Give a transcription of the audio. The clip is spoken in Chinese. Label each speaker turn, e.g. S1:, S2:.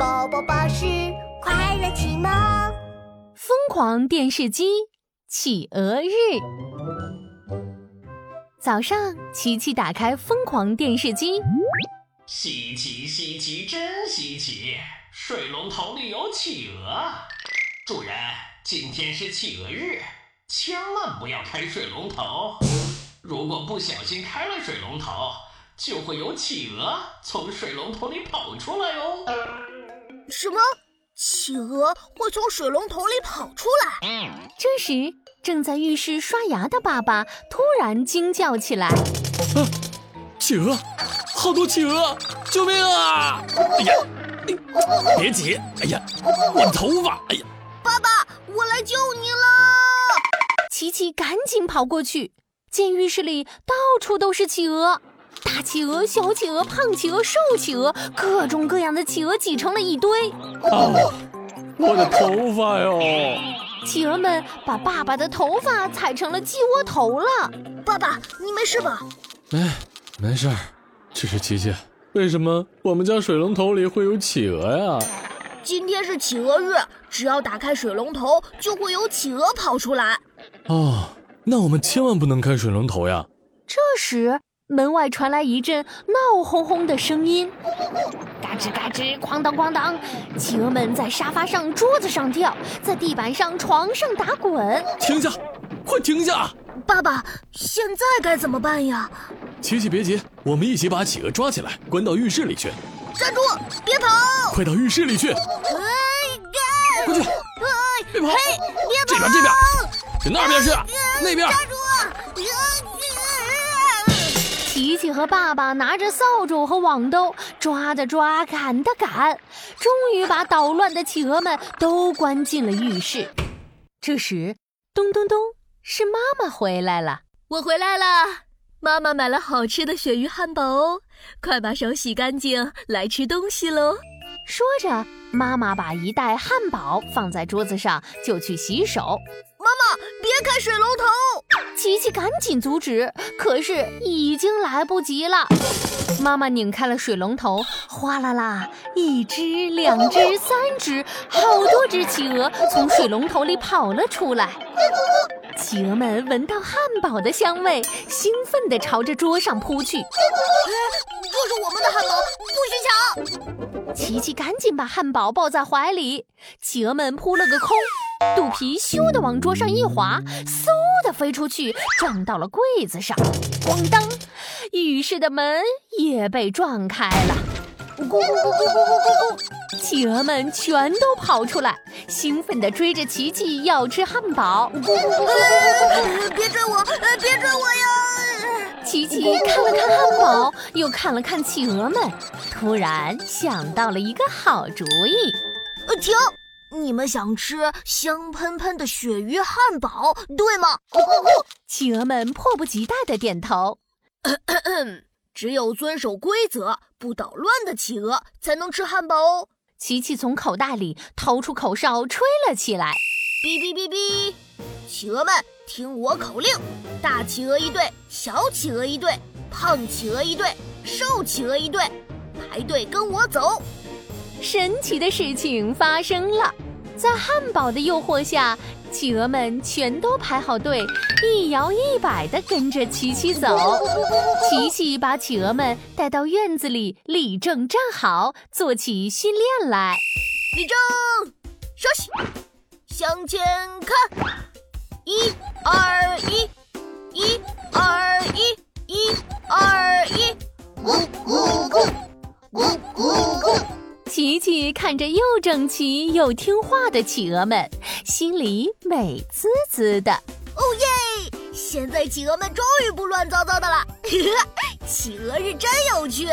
S1: 宝宝巴士快乐启蒙，
S2: 疯狂电视机企鹅日。早上，琪琪打开疯狂电视机，
S3: 稀奇稀奇，真稀奇！水龙头里有企鹅。主人，今天是企鹅日，千万不要开水龙头。如果不小心开了水龙头，就会有企鹅从水龙头里跑出来哦。
S1: 什么？企鹅会从水龙头里跑出来？
S2: 这时，正在浴室刷牙的爸爸突然惊叫起来：“
S4: 啊，企鹅！好多企鹅！救命啊！哎呀，别挤！哎呀，我的头发！哎呀，
S1: 爸爸，我来救你了！”
S2: 琪琪赶紧跑过去，见浴室里到处都是企鹅。大企鹅、小企鹅、胖企鹅、瘦企鹅，各种各样的企鹅挤成了一堆。
S4: 哦，我的头发哟！
S2: 企鹅们把爸爸的头发踩成了鸡窝头了。
S1: 爸爸，你没事吧？
S4: 哎，没事儿。只是琪琪，为什么我们家水龙头里会有企鹅呀？
S1: 今天是企鹅日，只要打开水龙头，就会有企鹅跑出来。
S4: 哦，那我们千万不能开水龙头呀！
S2: 这时。门外传来一阵闹哄哄的声音，嘎吱嘎吱，哐当哐当，企鹅们在沙发上、桌子上跳，在地板上、床上打滚。
S4: 停下，快停下！
S1: 爸爸，现在该怎么办呀？
S4: 琪琪，别急，我们一起把企鹅抓起来，关到浴室里去。
S1: 站住，别跑！
S4: 快到浴室里去！
S1: 哎，
S4: 快去！别跑！
S1: 嘿，别跑！
S4: 这边，这边，去那边去，那边。
S1: 站住！
S2: 琪琪和爸爸拿着扫帚和网兜，抓的抓，赶的赶，终于把捣乱的企鹅们都关进了浴室。这时，咚咚咚，是妈妈回来了。
S5: 我回来了，妈妈买了好吃的鳕鱼汉堡哦，快把手洗干净，来吃东西喽。
S2: 说着，妈妈把一袋汉堡放在桌子上，就去洗手。
S1: 妈妈，别开水龙头！
S2: 琪琪赶紧阻止，可是已经来不及了。妈妈拧开了水龙头，哗啦啦，一只、两只、三只，好多只企鹅从水龙头里跑了出来。企鹅们闻到汉堡的香味，兴奋地朝着桌上扑去。
S1: 这是我们的汉堡，不许
S2: 抢！琪琪赶紧把汉堡抱在怀里，企鹅们扑了个空。肚皮咻的往桌上一滑，嗖的飞出去，撞到了柜子上，咣当！浴室的门也被撞开了。咕咕咕咕咕咕咕咕！企鹅们全都跑出来，兴奋地追着琪琪要吃汉堡。咕咕咕咕
S1: 咕！别追我！别追我呀！
S2: 琪琪看了看汉堡，又看了看企鹅们，突然想到了一个好主意。
S1: 呃，停！你们想吃香喷喷的鳕鱼汉堡，对吗？
S2: 哦哦哦企鹅们迫不及待地点头。
S1: 只有遵守规则、不捣乱的企鹅才能吃汉堡哦。
S2: 琪琪从口袋里掏出口哨，吹了起来。
S1: 哔哔哔哔！企鹅们听我口令：大企鹅一队，小企鹅一队，胖企鹅一队，瘦企鹅一队，排队跟我走。
S2: 神奇的事情发生了，在汉堡的诱惑下，企鹅们全都排好队，一摇一摆地跟着琪琪走。琪琪把企鹅们带到院子里，立正站好，做起训练来。
S1: 立正，稍息，向前看，一、二、一，一、二、一，一、二、一，咕咕
S2: 起看着又整齐又听话的企鹅们，心里美滋滋的。
S1: 哦耶！现在企鹅们终于不乱糟糟的了。企鹅是真有趣。